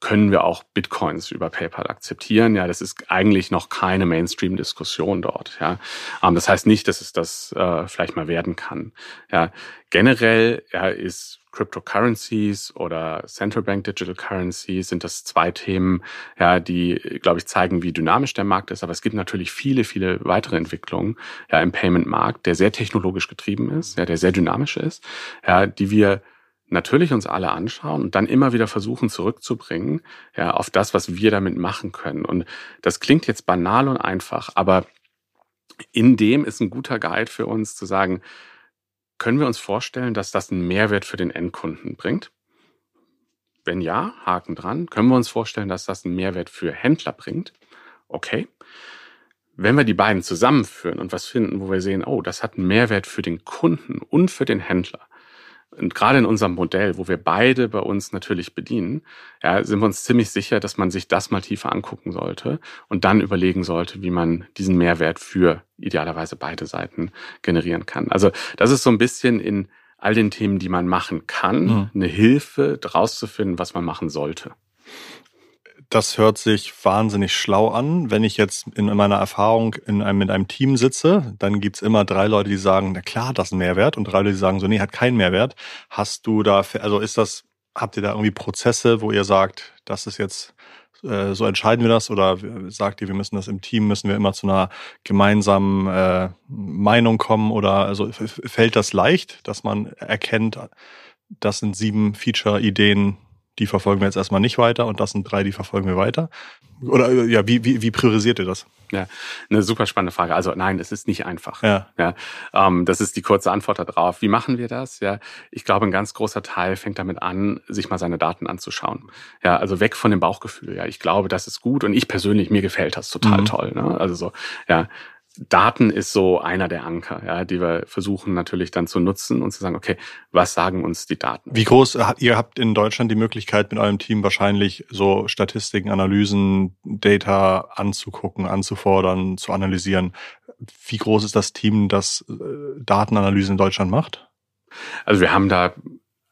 können wir auch Bitcoins über PayPal akzeptieren? Ja, das ist eigentlich noch keine Mainstream-Diskussion dort. Ja, ähm, das heißt nicht, dass es das äh, vielleicht mal werden kann. Ja, generell ja, ist Cryptocurrencies oder Central Bank Digital Currencies sind das zwei Themen, ja, die, glaube ich, zeigen, wie dynamisch der Markt ist. Aber es gibt natürlich viele, viele weitere Entwicklungen ja, im Payment-Markt, der sehr technologisch getrieben ist, ja, der sehr dynamisch ist, ja, die wir natürlich uns alle anschauen und dann immer wieder versuchen zurückzubringen, ja, auf das, was wir damit machen können. Und das klingt jetzt banal und einfach, aber in dem ist ein guter Guide für uns zu sagen, können wir uns vorstellen, dass das einen Mehrwert für den Endkunden bringt? Wenn ja, Haken dran. Können wir uns vorstellen, dass das einen Mehrwert für Händler bringt? Okay. Wenn wir die beiden zusammenführen und was finden, wo wir sehen, oh, das hat einen Mehrwert für den Kunden und für den Händler, und gerade in unserem Modell, wo wir beide bei uns natürlich bedienen, ja, sind wir uns ziemlich sicher, dass man sich das mal tiefer angucken sollte und dann überlegen sollte, wie man diesen Mehrwert für idealerweise beide Seiten generieren kann. Also das ist so ein bisschen in all den Themen, die man machen kann, mhm. eine Hilfe, daraus zu finden, was man machen sollte das hört sich wahnsinnig schlau an. Wenn ich jetzt in meiner Erfahrung in einem, mit einem Team sitze, dann gibt's immer drei Leute, die sagen, na klar, das ist ein Mehrwert und drei Leute, die sagen so, nee, hat keinen Mehrwert. Hast du da, also ist das, habt ihr da irgendwie Prozesse, wo ihr sagt, das ist jetzt, äh, so entscheiden wir das oder sagt ihr, wir müssen das im Team, müssen wir immer zu einer gemeinsamen äh, Meinung kommen oder also fällt das leicht, dass man erkennt, das sind sieben Feature-Ideen, die verfolgen wir jetzt erstmal nicht weiter und das sind drei, die verfolgen wir weiter? Oder äh, ja, wie, wie, wie priorisiert ihr das? Ja, eine super spannende Frage. Also nein, es ist nicht einfach. Ja. ja ähm, das ist die kurze Antwort darauf. Wie machen wir das? Ja, ich glaube, ein ganz großer Teil fängt damit an, sich mal seine Daten anzuschauen. Ja, also weg von dem Bauchgefühl. Ja, ich glaube, das ist gut und ich persönlich mir gefällt das total mhm. toll. Ne? Also so, ja, Daten ist so einer der Anker, ja, die wir versuchen natürlich dann zu nutzen und zu sagen, okay, was sagen uns die Daten? Wie groß, ihr habt in Deutschland die Möglichkeit mit eurem Team wahrscheinlich so Statistiken, Analysen, Data anzugucken, anzufordern, zu analysieren. Wie groß ist das Team, das äh, Datenanalysen in Deutschland macht? Also wir haben da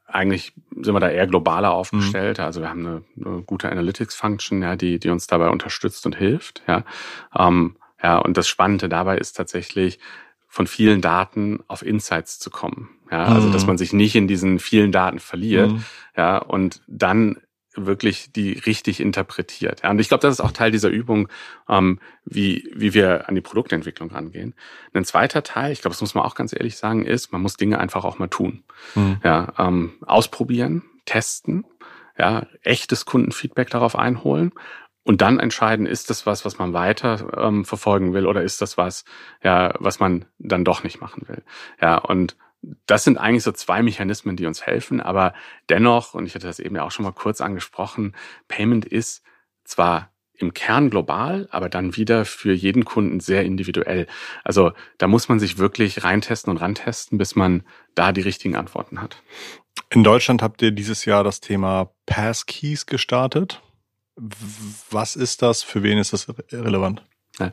eigentlich sind wir da eher globaler aufgestellt. Mhm. Also wir haben eine, eine gute Analytics-Function, ja, die, die uns dabei unterstützt und hilft. Ja. Ähm, ja, und das Spannende dabei ist tatsächlich, von vielen Daten auf Insights zu kommen. Ja, also dass mhm. man sich nicht in diesen vielen Daten verliert, mhm. ja, und dann wirklich die richtig interpretiert. Ja, und ich glaube, das ist auch Teil dieser Übung, ähm, wie, wie wir an die Produktentwicklung rangehen. Ein zweiter Teil, ich glaube, das muss man auch ganz ehrlich sagen, ist, man muss Dinge einfach auch mal tun. Mhm. Ja, ähm, ausprobieren, testen, ja, echtes Kundenfeedback darauf einholen und dann entscheiden, ist das was, was man weiter ähm, verfolgen will oder ist das was, ja, was man dann doch nicht machen will. Ja, und das sind eigentlich so zwei Mechanismen, die uns helfen, aber dennoch, und ich hatte das eben ja auch schon mal kurz angesprochen, Payment ist zwar im Kern global, aber dann wieder für jeden Kunden sehr individuell. Also da muss man sich wirklich reintesten und rantesten, bis man da die richtigen Antworten hat. In Deutschland habt ihr dieses Jahr das Thema Passkeys gestartet. Was ist das? Für wen ist das relevant? Ja,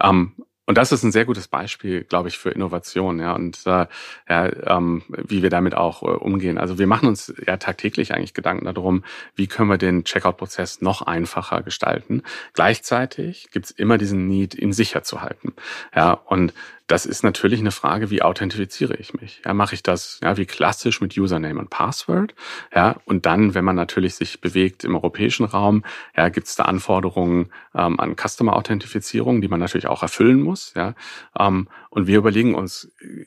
ähm, und das ist ein sehr gutes Beispiel, glaube ich, für Innovation, ja, und äh, ja, ähm, wie wir damit auch äh, umgehen. Also wir machen uns ja tagtäglich eigentlich Gedanken darum, wie können wir den Checkout-Prozess noch einfacher gestalten. Gleichzeitig gibt's immer diesen Need, ihn sicher zu halten. Ja, und das ist natürlich eine Frage, wie authentifiziere ich mich? Ja, mache ich das ja wie klassisch mit Username und Password? Ja, und dann, wenn man natürlich sich bewegt im europäischen Raum, ja, gibt es da Anforderungen ähm, an Customer-Authentifizierung, die man natürlich auch erfüllen muss. Ja, ähm, und wir überlegen uns äh,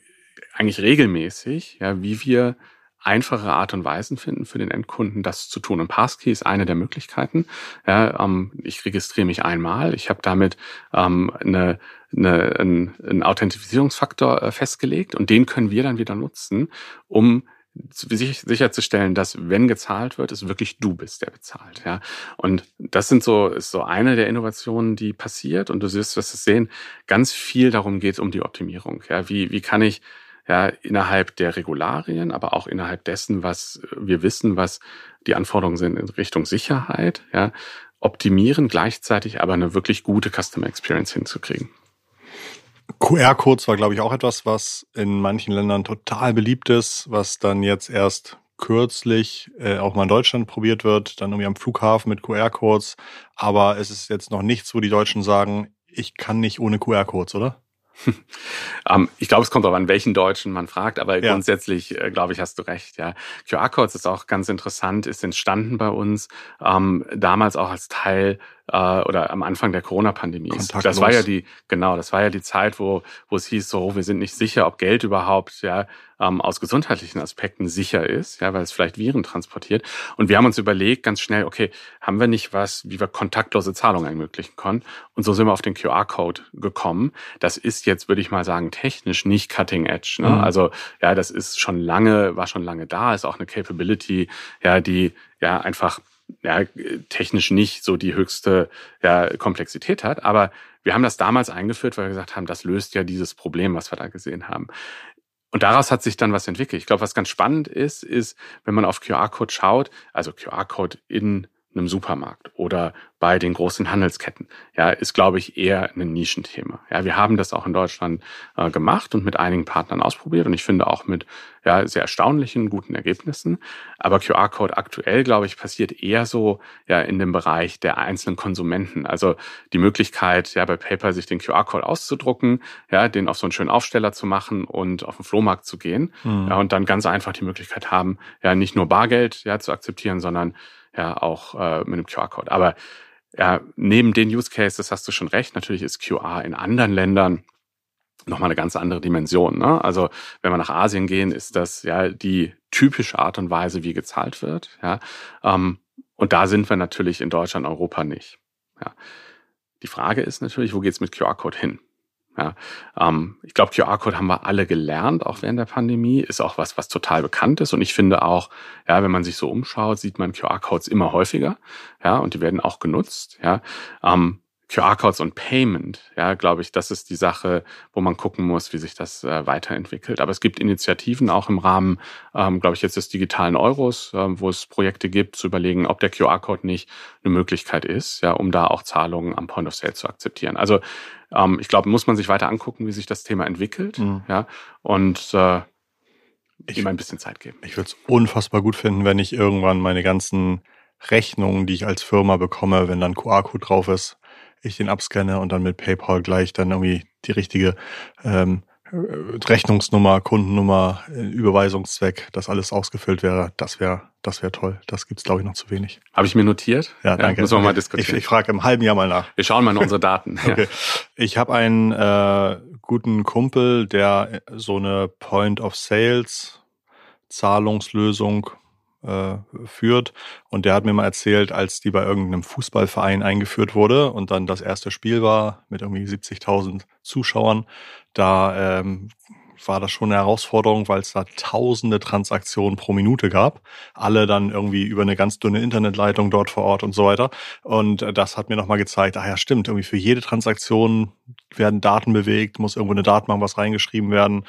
eigentlich regelmäßig, ja, wie wir einfache Art und Weisen finden für den Endkunden, das zu tun. Und Passkey ist eine der Möglichkeiten. Ja, ähm, ich registriere mich einmal. Ich habe damit ähm, eine, eine, einen, einen Authentifizierungsfaktor äh, festgelegt und den können wir dann wieder nutzen, um sicherzustellen, dass wenn gezahlt wird, es wirklich du bist, der bezahlt. Ja, und das sind so ist so eine der Innovationen, die passiert. Und du wirst es sehen, ganz viel darum geht um die Optimierung. Ja, wie wie kann ich ja, innerhalb der Regularien, aber auch innerhalb dessen, was wir wissen, was die Anforderungen sind in Richtung Sicherheit, ja, optimieren, gleichzeitig aber eine wirklich gute Customer Experience hinzukriegen. QR-Codes war, glaube ich, auch etwas, was in manchen Ländern total beliebt ist, was dann jetzt erst kürzlich äh, auch mal in Deutschland probiert wird, dann irgendwie am Flughafen mit QR-Codes. Aber es ist jetzt noch nichts, wo die Deutschen sagen, ich kann nicht ohne QR-Codes, oder? Um, [laughs] ähm, ich glaube, es kommt auch an, welchen Deutschen man fragt, aber ja. grundsätzlich, äh, glaube ich, hast du recht. Ja, QR-Codes ist auch ganz interessant, ist entstanden bei uns ähm, damals auch als Teil äh, oder am Anfang der Corona-Pandemie. Das war ja die, genau, das war ja die Zeit, wo, wo es hieß, so, wir sind nicht sicher, ob Geld überhaupt ja ähm, aus gesundheitlichen Aspekten sicher ist, ja, weil es vielleicht Viren transportiert. Und wir haben uns überlegt, ganz schnell, okay, haben wir nicht was, wie wir kontaktlose Zahlungen ermöglichen können? Und so sind wir auf den QR-Code gekommen. Das ist jetzt, würde ich mal sagen, technisch nicht cutting edge. Ne? Mhm. Also ja, das ist schon lange, war schon lange da, ist auch eine Capability, ja, die ja einfach ja, technisch nicht so die höchste ja, Komplexität hat. Aber wir haben das damals eingeführt, weil wir gesagt haben, das löst ja dieses Problem, was wir da gesehen haben. Und daraus hat sich dann was entwickelt. Ich glaube, was ganz spannend ist, ist, wenn man auf QR-Code schaut, also QR-Code in einem Supermarkt oder bei den großen Handelsketten, ja, ist, glaube ich, eher ein Nischenthema. Ja, wir haben das auch in Deutschland äh, gemacht und mit einigen Partnern ausprobiert und ich finde auch mit ja, sehr erstaunlichen, guten Ergebnissen. Aber QR-Code aktuell, glaube ich, passiert eher so ja in dem Bereich der einzelnen Konsumenten. Also die Möglichkeit, ja, bei PayPal sich den QR-Code auszudrucken, ja, den auf so einen schönen Aufsteller zu machen und auf den Flohmarkt zu gehen. Mhm. Ja, und dann ganz einfach die Möglichkeit haben, ja, nicht nur Bargeld ja, zu akzeptieren, sondern ja auch äh, mit einem QR-Code. Aber ja, neben den Use Cases hast du schon recht. Natürlich ist QR in anderen Ländern nochmal eine ganz andere Dimension. Ne? Also wenn wir nach Asien gehen, ist das ja die typische Art und Weise, wie gezahlt wird. Ja? Ähm, und da sind wir natürlich in Deutschland, Europa nicht. Ja? Die Frage ist natürlich, wo geht's mit QR-Code hin? Ja, ähm, ich glaube, QR-Code haben wir alle gelernt, auch während der Pandemie. Ist auch was, was total bekannt ist. Und ich finde auch, ja, wenn man sich so umschaut, sieht man QR-Codes immer häufiger. Ja, und die werden auch genutzt. Ja, ähm, QR-Codes und Payment, ja, glaube ich, das ist die Sache, wo man gucken muss, wie sich das äh, weiterentwickelt. Aber es gibt Initiativen auch im Rahmen, ähm, glaube ich, jetzt des digitalen Euros, äh, wo es Projekte gibt, zu überlegen, ob der QR-Code nicht eine Möglichkeit ist, ja, um da auch Zahlungen am Point of Sale zu akzeptieren. Also ähm, ich glaube, muss man sich weiter angucken, wie sich das Thema entwickelt, mhm. ja, und äh, ich, ihm ein bisschen Zeit geben. Ich würde es unfassbar gut finden, wenn ich irgendwann meine ganzen Rechnungen, die ich als Firma bekomme, wenn dann QR-Code drauf ist, ich den abscanne und dann mit PayPal gleich dann irgendwie die richtige ähm, Rechnungsnummer, Kundennummer, äh, Überweisungszweck, das alles ausgefüllt wäre, das wäre das wäre toll. Das gibt's glaube ich noch zu wenig. Habe ich mir notiert? Ja, danke. Ja, müssen wir mal diskutieren. Ich, ich frage im halben Jahr mal nach. Wir schauen mal in unsere Daten. [laughs] okay. Ich habe einen äh, guten Kumpel, der so eine Point of Sales Zahlungslösung äh, führt. Und der hat mir mal erzählt, als die bei irgendeinem Fußballverein eingeführt wurde und dann das erste Spiel war mit irgendwie 70.000 Zuschauern, da ähm, war das schon eine Herausforderung, weil es da tausende Transaktionen pro Minute gab. Alle dann irgendwie über eine ganz dünne Internetleitung dort vor Ort und so weiter. Und äh, das hat mir nochmal gezeigt, ah ja, stimmt, irgendwie für jede Transaktion werden Daten bewegt, muss irgendwo eine Datenbank was reingeschrieben werden.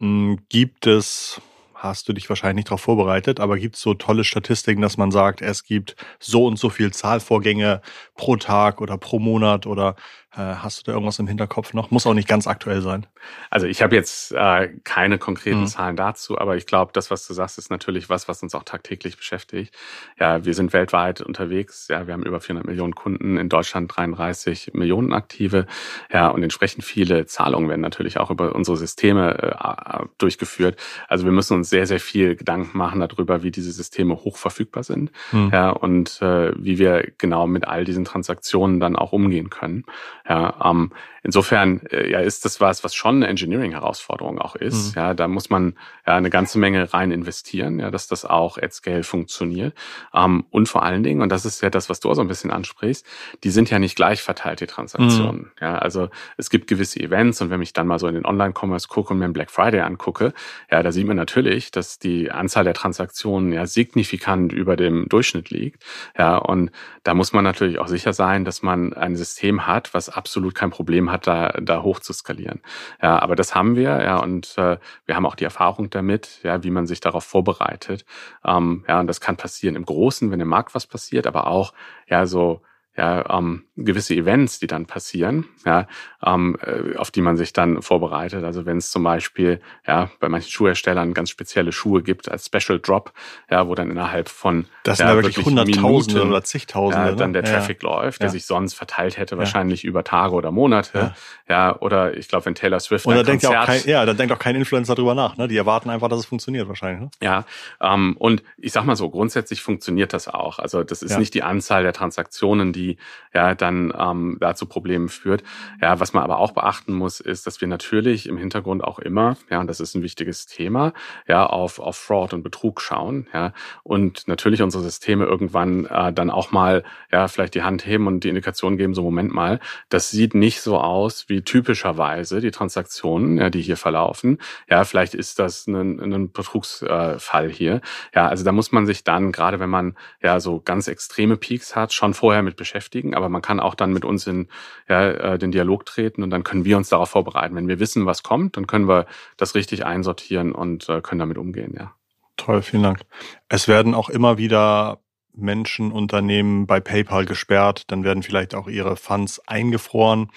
Hm, gibt es hast du dich wahrscheinlich nicht darauf vorbereitet, aber gibt es so tolle Statistiken, dass man sagt, es gibt so und so viel Zahlvorgänge pro Tag oder pro Monat oder hast du da irgendwas im Hinterkopf noch? Muss auch nicht ganz aktuell sein. Also ich habe jetzt äh, keine konkreten mhm. Zahlen dazu, aber ich glaube, das, was du sagst, ist natürlich was, was uns auch tagtäglich beschäftigt. Ja, wir sind weltweit unterwegs. Ja, wir haben über 400 Millionen Kunden, in Deutschland 33 Millionen aktive. Ja, und entsprechend viele Zahlungen werden natürlich auch über unsere Systeme äh, durchgeführt. Also wir müssen uns sehr, sehr viel Gedanken machen darüber, wie diese Systeme hoch verfügbar sind. Mhm. Ja, und äh, wie wir genau mit all diesen Transaktionen dann auch umgehen können. Ja, ähm, insofern äh, ja, ist das was, was schon eine Engineering-Herausforderung auch ist. Mhm. Ja, da muss man ja eine ganze Menge rein investieren, ja, dass das auch at scale funktioniert. Ähm, und vor allen Dingen, und das ist ja das, was du auch so ein bisschen ansprichst, die sind ja nicht gleich verteilt, die Transaktionen. Mhm. Ja, also es gibt gewisse Events und wenn ich dann mal so in den Online-Commerce gucke und mir einen Black Friday angucke, ja, da sieht man natürlich, dass die Anzahl der Transaktionen ja signifikant über dem Durchschnitt liegt. Ja, und da muss man natürlich auch sicher sein, dass man ein System hat, was absolut kein Problem hat, da, da hoch zu skalieren. Ja, aber das haben wir, ja, und äh, wir haben auch die Erfahrung damit, ja, wie man sich darauf vorbereitet. Ähm, ja, und das kann passieren im Großen, wenn im Markt was passiert, aber auch, ja, so ja, ähm, gewisse Events, die dann passieren, ja, ähm, äh, auf die man sich dann vorbereitet. Also wenn es zum Beispiel ja bei manchen Schuhherstellern ganz spezielle Schuhe gibt als Special Drop, ja, wo dann innerhalb von das sind ja, wirklich Hunderttausende oder zigtausende ja, dann der ne? Traffic ja. läuft, der sich sonst verteilt hätte wahrscheinlich über Tage oder Monate, ja, oder ich glaube, wenn Taylor Swift und da denkt Konzert, auch kein, ja, da denkt auch kein Influencer drüber nach, ne? Die erwarten einfach, dass es funktioniert wahrscheinlich. Ne? Ja, ähm, und ich sag mal so, grundsätzlich funktioniert das auch. Also das ist nicht die Anzahl der Transaktionen, die die ja dann ähm, da zu führt. Ja, was man aber auch beachten muss, ist, dass wir natürlich im Hintergrund auch immer, ja, und das ist ein wichtiges Thema, ja, auf, auf Fraud und Betrug schauen, ja, und natürlich unsere Systeme irgendwann äh, dann auch mal, ja, vielleicht die Hand heben und die Indikation geben, so Moment mal, das sieht nicht so aus wie typischerweise die Transaktionen, ja, die hier verlaufen. Ja, vielleicht ist das ein, ein Betrugsfall äh, hier. Ja, also da muss man sich dann, gerade wenn man ja so ganz extreme Peaks hat, schon vorher mit beschäftigen, aber man kann auch dann mit uns in ja, äh, den Dialog treten und dann können wir uns darauf vorbereiten. Wenn wir wissen, was kommt, dann können wir das richtig einsortieren und äh, können damit umgehen, ja. Toll, vielen Dank. Es werden auch immer wieder Menschen, Unternehmen bei PayPal gesperrt, dann werden vielleicht auch ihre Funds eingefroren.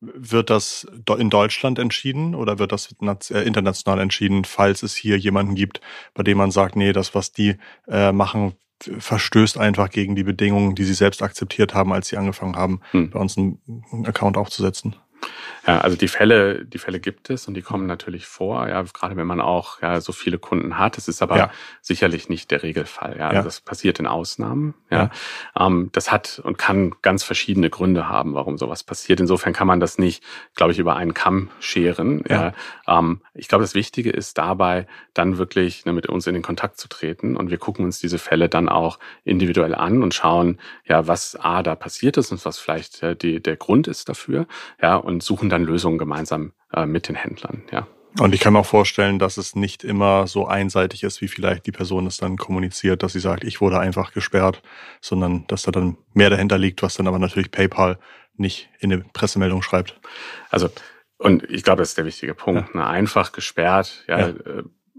Wird das in Deutschland entschieden oder wird das äh, international entschieden, falls es hier jemanden gibt, bei dem man sagt, nee, das, was die äh, machen, verstößt einfach gegen die Bedingungen, die sie selbst akzeptiert haben, als sie angefangen haben, hm. bei uns einen Account aufzusetzen. Ja, also die Fälle, die Fälle gibt es und die kommen natürlich vor, ja, gerade wenn man auch ja, so viele Kunden hat. Es ist aber ja. sicherlich nicht der Regelfall. Ja, also ja. das passiert in Ausnahmen. Ja, ja. Ähm, das hat und kann ganz verschiedene Gründe haben, warum sowas passiert. Insofern kann man das nicht, glaube ich, über einen Kamm scheren. Ja. ja. Ähm, ich glaube, das Wichtige ist dabei, dann wirklich ne, mit uns in den Kontakt zu treten und wir gucken uns diese Fälle dann auch individuell an und schauen, ja, was a da passiert ist und was vielleicht äh, die, der Grund ist dafür. Ja, und suchen dann Lösungen gemeinsam äh, mit den Händlern, ja. Und ich kann mir auch vorstellen, dass es nicht immer so einseitig ist, wie vielleicht die Person es dann kommuniziert, dass sie sagt, ich wurde einfach gesperrt, sondern dass da dann mehr dahinter liegt, was dann aber natürlich PayPal nicht in eine Pressemeldung schreibt. Also, und ich glaube, das ist der wichtige Punkt. Ja. Ne? Einfach gesperrt, ja, ja.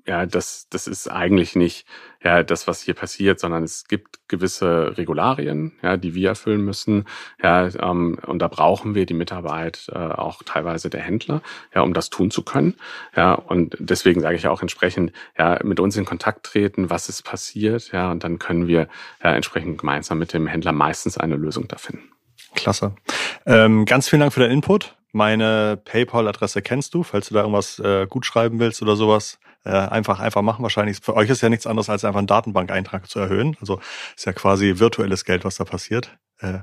Ja, das, das ist eigentlich nicht ja, das, was hier passiert, sondern es gibt gewisse Regularien, ja, die wir erfüllen müssen. Ja, ähm, und da brauchen wir die Mitarbeit äh, auch teilweise der Händler, ja, um das tun zu können. Ja, und deswegen sage ich auch entsprechend, ja, mit uns in Kontakt treten, was ist passiert, ja, und dann können wir ja, entsprechend gemeinsam mit dem Händler meistens eine Lösung da finden. Klasse. Ähm, ganz vielen Dank für den Input. Meine PayPal-Adresse kennst du, falls du da irgendwas äh, gut schreiben willst oder sowas äh, einfach, einfach machen. Wahrscheinlich für euch ist ja nichts anderes, als einfach einen Datenbankeintrag zu erhöhen. Also ist ja quasi virtuelles Geld, was da passiert. Äh,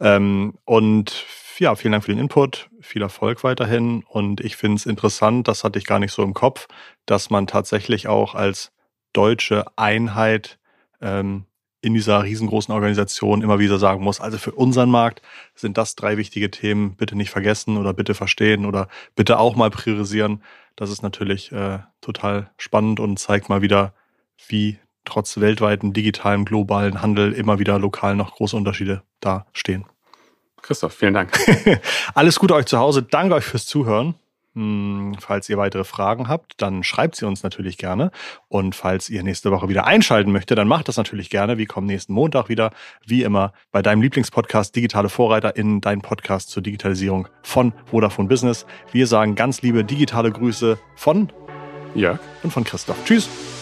ähm, und ja, vielen Dank für den Input, viel Erfolg weiterhin. Und ich finde es interessant, das hatte ich gar nicht so im Kopf, dass man tatsächlich auch als deutsche Einheit ähm, in dieser riesengroßen Organisation immer wieder sagen muss, also für unseren Markt sind das drei wichtige Themen, bitte nicht vergessen oder bitte verstehen oder bitte auch mal priorisieren. Das ist natürlich äh, total spannend und zeigt mal wieder, wie trotz weltweiten digitalen globalen Handel immer wieder lokal noch große Unterschiede dastehen. Christoph, vielen Dank. [laughs] Alles Gute euch zu Hause. Danke euch fürs Zuhören. Hm, falls ihr weitere Fragen habt, dann schreibt sie uns natürlich gerne. Und falls ihr nächste Woche wieder einschalten möchtet, dann macht das natürlich gerne. Wir kommen nächsten Montag wieder, wie immer, bei deinem Lieblingspodcast Digitale Vorreiter in dein Podcast zur Digitalisierung von Vodafone Business. Wir sagen ganz liebe digitale Grüße von Jörg und von Christoph. Tschüss.